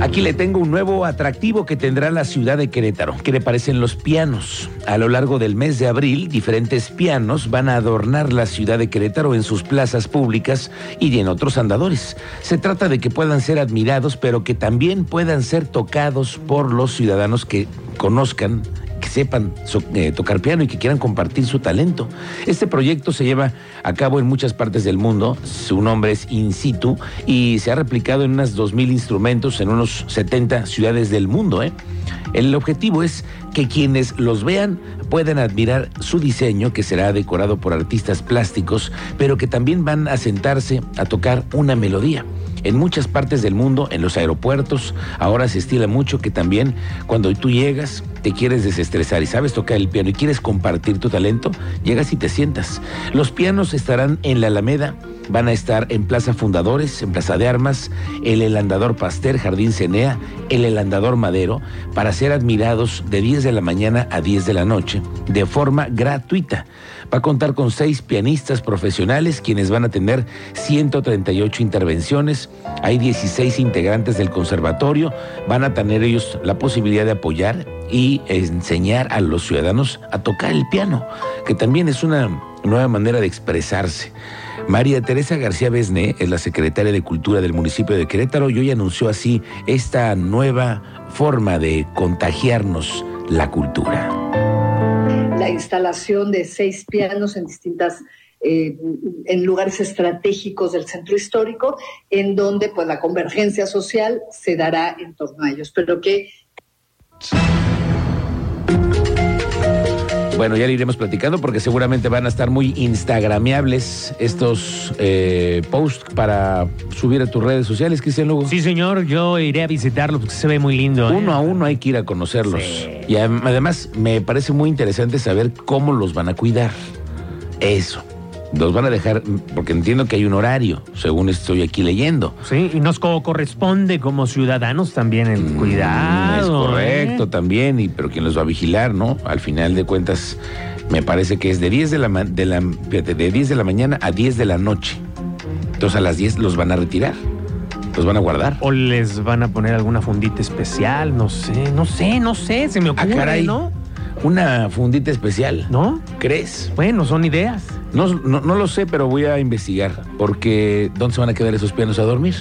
Aquí le tengo un nuevo atractivo que tendrá la ciudad de Querétaro. ¿Qué le parecen los pianos? A lo largo del mes de abril, diferentes pianos van a adornar la ciudad de Querétaro en sus plazas públicas y en otros andadores. Se trata de que puedan ser admirados, pero que también puedan ser tocados por los ciudadanos que conozcan que sepan eh, tocar piano y que quieran compartir su talento. Este proyecto se lleva a cabo en muchas partes del mundo, su nombre es In situ y se ha replicado en unas 2.000 instrumentos en unos 70 ciudades del mundo. ¿eh? El objetivo es que quienes los vean puedan admirar su diseño, que será decorado por artistas plásticos, pero que también van a sentarse a tocar una melodía. En muchas partes del mundo, en los aeropuertos, ahora se estila mucho que también cuando tú llegas, te quieres desestresar y sabes tocar el piano y quieres compartir tu talento, llegas y te sientas. Los pianos estarán en la Alameda, van a estar en Plaza Fundadores, en Plaza de Armas, el El Andador Pasteur, Jardín Cenea, el El Andador Madero, para ser admirados de 10 de la mañana a 10 de la noche, de forma gratuita. Va a contar con seis pianistas profesionales quienes van a tener 138 intervenciones. Hay 16 integrantes del conservatorio. Van a tener ellos la posibilidad de apoyar y enseñar a los ciudadanos a tocar el piano, que también es una nueva manera de expresarse. María Teresa García Besné es la secretaria de Cultura del municipio de Querétaro y hoy anunció así esta nueva forma de contagiarnos la cultura la instalación de seis pianos en distintas eh, en lugares estratégicos del centro histórico, en donde pues la convergencia social se dará en torno a ellos, pero que bueno, ya le iremos platicando porque seguramente van a estar muy instagramiables estos eh, posts para subir a tus redes sociales, Cristian Lugo. Sí, señor, yo iré a visitarlo porque se ve muy lindo. ¿eh? Uno a uno hay que ir a conocerlos. Y además me parece muy interesante saber cómo los van a cuidar. Eso los van a dejar, porque entiendo que hay un horario, según estoy aquí leyendo. Sí, y nos corresponde como ciudadanos también el mm, cuidado. Es correcto ¿eh? también, y, pero quién los va a vigilar, ¿no? Al final de cuentas, me parece que es de 10 de la, de la, de 10 de la mañana a 10 de la noche. Entonces a las 10 los van a retirar. Los van a guardar. O les van a poner alguna fundita especial, no sé, no sé, no sé, se me ah, ocurre, ¿no? Una fundita especial. ¿No? ¿Crees? Bueno, son ideas. No, no, lo sé, pero voy a investigar. Porque ¿dónde se van a quedar esos pianos a dormir?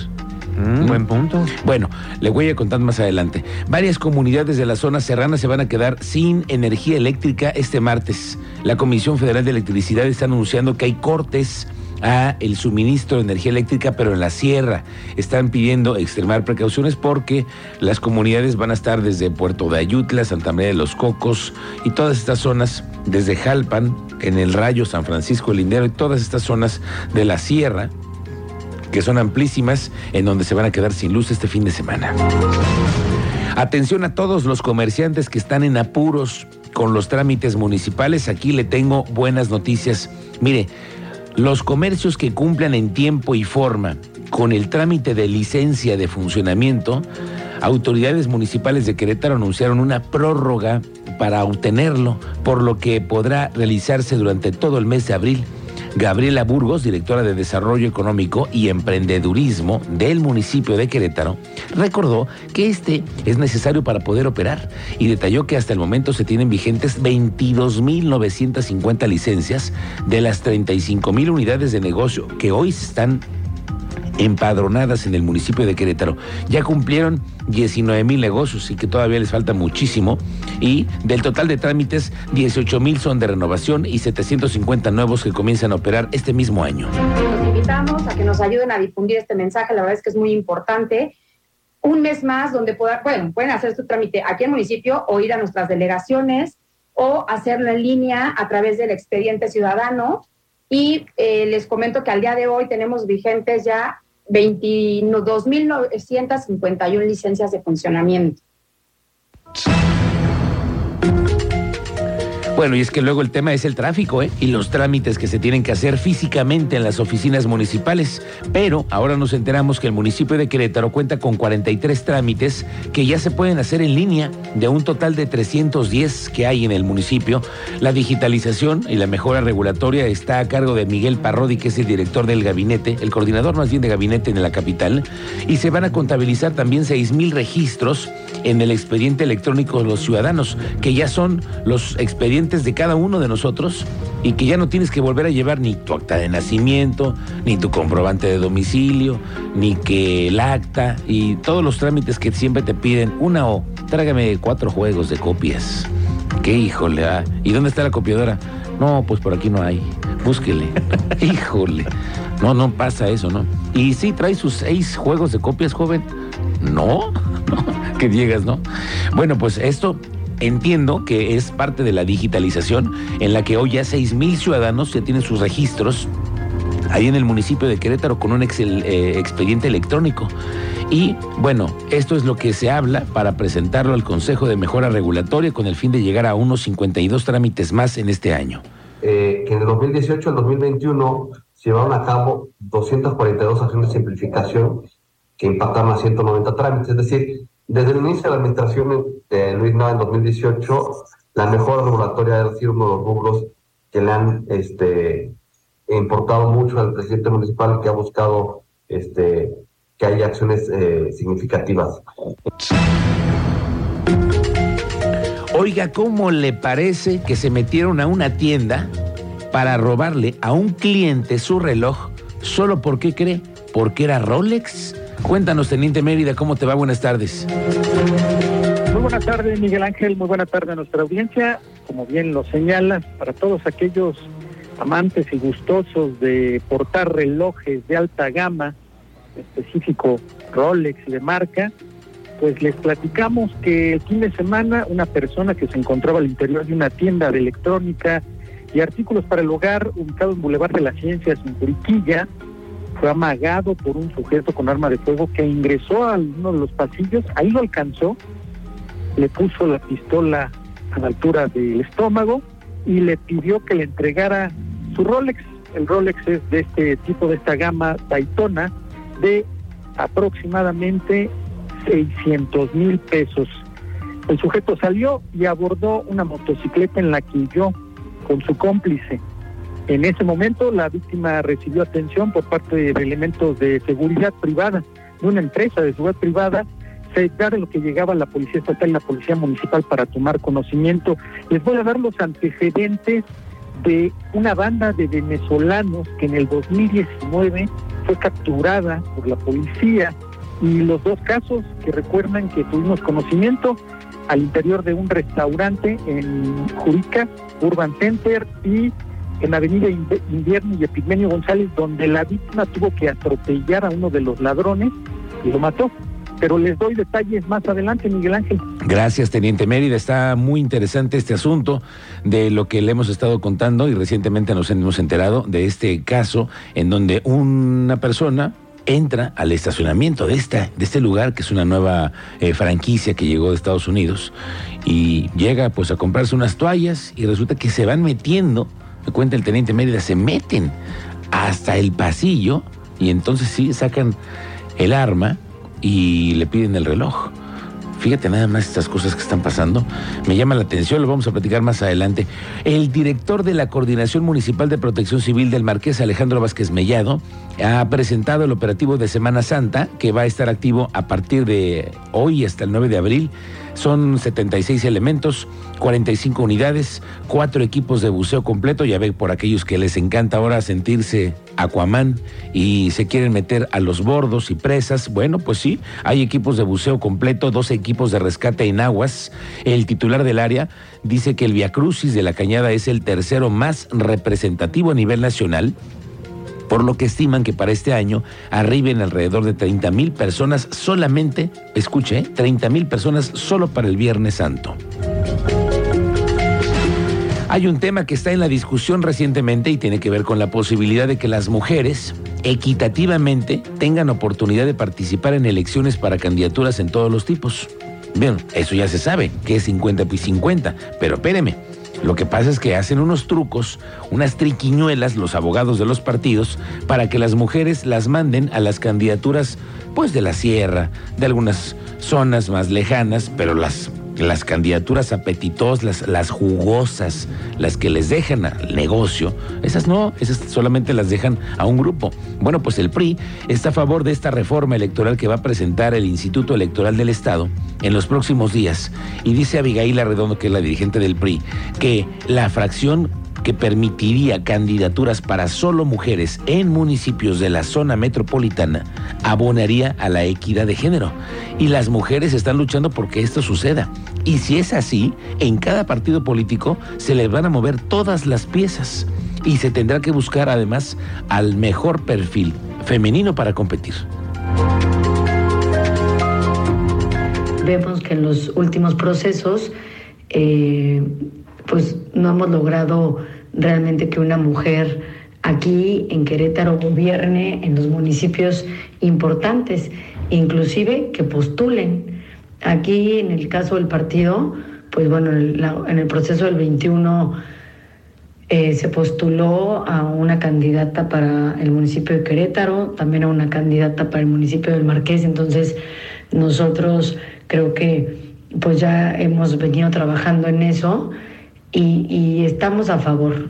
Mm. Buen punto. Bueno, le voy a contar más adelante. Varias comunidades de la zona serrana se van a quedar sin energía eléctrica este martes. La Comisión Federal de Electricidad está anunciando que hay cortes a el suministro de energía eléctrica, pero en la sierra. Están pidiendo extremar precauciones porque las comunidades van a estar desde Puerto de Ayutla, Santa María de los Cocos y todas estas zonas, desde Jalpan, en el Rayo, San Francisco, el Lindero y todas estas zonas de la sierra que son amplísimas, en donde se van a quedar sin luz este fin de semana. Atención a todos los comerciantes que están en apuros con los trámites municipales. Aquí le tengo buenas noticias. Mire, los comercios que cumplan en tiempo y forma con el trámite de licencia de funcionamiento, autoridades municipales de Querétaro anunciaron una prórroga para obtenerlo, por lo que podrá realizarse durante todo el mes de abril. Gabriela Burgos, directora de Desarrollo Económico y Emprendedurismo del municipio de Querétaro, recordó que este es necesario para poder operar y detalló que hasta el momento se tienen vigentes 22.950 licencias de las 35.000 unidades de negocio que hoy están empadronadas en el municipio de Querétaro. Ya cumplieron 19 mil negocios y que todavía les falta muchísimo. Y del total de trámites, 18 mil son de renovación y 750 nuevos que comienzan a operar este mismo año. Los invitamos a que nos ayuden a difundir este mensaje, la verdad es que es muy importante. Un mes más donde puedan, bueno, pueden hacer su trámite aquí en municipio o ir a nuestras delegaciones o hacerlo en línea a través del expediente ciudadano. Y eh, les comento que al día de hoy tenemos vigentes ya 22.951 licencias de funcionamiento. Bueno, y es que luego el tema es el tráfico ¿eh? y los trámites que se tienen que hacer físicamente en las oficinas municipales. Pero ahora nos enteramos que el municipio de Querétaro cuenta con 43 trámites que ya se pueden hacer en línea, de un total de 310 que hay en el municipio. La digitalización y la mejora regulatoria está a cargo de Miguel Parrodi, que es el director del gabinete, el coordinador más bien de gabinete en la capital, y se van a contabilizar también 6 mil registros en el expediente electrónico de los ciudadanos, que ya son los expedientes de cada uno de nosotros y que ya no tienes que volver a llevar ni tu acta de nacimiento, ni tu comprobante de domicilio, ni que el acta y todos los trámites que siempre te piden. Una o trágame cuatro juegos de copias. Qué híjole, ah. ¿y dónde está la copiadora? No, pues por aquí no hay. Búsquele. híjole. No, no pasa eso, ¿no? Y sí, trae sus seis juegos de copias, joven. No, que llegas, ¿no? Bueno, pues esto Entiendo que es parte de la digitalización en la que hoy ya 6 mil ciudadanos ya tienen sus registros ahí en el municipio de Querétaro con un eh, expediente electrónico. Y bueno, esto es lo que se habla para presentarlo al Consejo de Mejora Regulatoria con el fin de llegar a unos 52 trámites más en este año. Eh, que en el 2018 al 2021 se llevaron a cabo 242 acciones de simplificación que impactaron a 190 trámites, es decir, desde el inicio de la administración de Luis Nava en 2018, la mejora regulatoria ha sido uno de los rubros que le han este, importado mucho al presidente municipal que ha buscado este, que haya acciones eh, significativas. Oiga, ¿cómo le parece que se metieron a una tienda para robarle a un cliente su reloj solo porque cree? Porque era Rolex. Cuéntanos, Teniente Mérida, ¿cómo te va? Buenas tardes. Muy buenas tardes, Miguel Ángel. Muy buena tarde a nuestra audiencia. Como bien lo señalas, para todos aquellos amantes y gustosos de portar relojes de alta gama, específico Rolex y de marca, pues les platicamos que el fin de semana una persona que se encontraba al interior de una tienda de electrónica y artículos para el hogar ubicado en Boulevard de las Ciencias en Curiquilla, fue amagado por un sujeto con arma de fuego que ingresó a uno de los pasillos, ahí lo alcanzó, le puso la pistola a la altura del estómago y le pidió que le entregara su Rolex. El Rolex es de este tipo, de esta gama Daytona, de aproximadamente 600 mil pesos. El sujeto salió y abordó una motocicleta en la que huyó con su cómplice. En ese momento la víctima recibió atención por parte de elementos de seguridad privada, de una empresa de seguridad privada, se de lo que llegaba la policía estatal y la policía municipal para tomar conocimiento. Les voy a dar los antecedentes de una banda de venezolanos que en el 2019 fue capturada por la policía y los dos casos que recuerdan que tuvimos conocimiento al interior de un restaurante en Jurica, Urban Center y en avenida Invierno y Epigmenio González, donde la víctima tuvo que atropellar a uno de los ladrones y lo mató. Pero les doy detalles más adelante, Miguel Ángel. Gracias, Teniente Mérida. Está muy interesante este asunto de lo que le hemos estado contando y recientemente nos hemos enterado de este caso en donde una persona entra al estacionamiento de, esta, de este lugar, que es una nueva eh, franquicia que llegó de Estados Unidos, y llega pues a comprarse unas toallas y resulta que se van metiendo cuenta el teniente Mérida, se meten hasta el pasillo y entonces sí sacan el arma y le piden el reloj. Fíjate nada más estas cosas que están pasando. Me llama la atención, lo vamos a platicar más adelante. El director de la Coordinación Municipal de Protección Civil del Marqués, Alejandro Vázquez Mellado, ha presentado el operativo de Semana Santa, que va a estar activo a partir de hoy hasta el 9 de abril. Son 76 elementos, 45 unidades, cuatro equipos de buceo completo. Ya ve por aquellos que les encanta ahora sentirse Aquaman y se quieren meter a los bordos y presas. Bueno, pues sí, hay equipos de buceo completo, dos equipos de rescate en aguas. El titular del área dice que el Via Crucis de la Cañada es el tercero más representativo a nivel nacional por lo que estiman que para este año arriben alrededor de 30 mil personas solamente, escuche, 30 mil personas solo para el Viernes Santo. Hay un tema que está en la discusión recientemente y tiene que ver con la posibilidad de que las mujeres equitativamente tengan oportunidad de participar en elecciones para candidaturas en todos los tipos. Bien, eso ya se sabe, que es 50 y 50, pero espéreme. Lo que pasa es que hacen unos trucos, unas triquiñuelas los abogados de los partidos para que las mujeres las manden a las candidaturas pues de la sierra, de algunas zonas más lejanas, pero las las candidaturas apetitosas, las, las, jugosas, las que les dejan al negocio, esas no, esas solamente las dejan a un grupo. Bueno, pues el PRI está a favor de esta reforma electoral que va a presentar el Instituto Electoral del Estado en los próximos días. Y dice Abigail Arredondo, que es la dirigente del PRI, que la fracción que permitiría candidaturas para solo mujeres en municipios de la zona metropolitana abonaría a la equidad de género. Y las mujeres están luchando porque esto suceda. Y si es así, en cada partido político se les van a mover todas las piezas y se tendrá que buscar además al mejor perfil femenino para competir. Vemos que en los últimos procesos, eh, pues no hemos logrado realmente que una mujer aquí en Querétaro gobierne en los municipios importantes, inclusive que postulen. Aquí en el caso del partido, pues bueno, en el proceso del 21 eh, se postuló a una candidata para el municipio de Querétaro, también a una candidata para el municipio del Marqués, entonces nosotros creo que pues ya hemos venido trabajando en eso y, estamos a favor.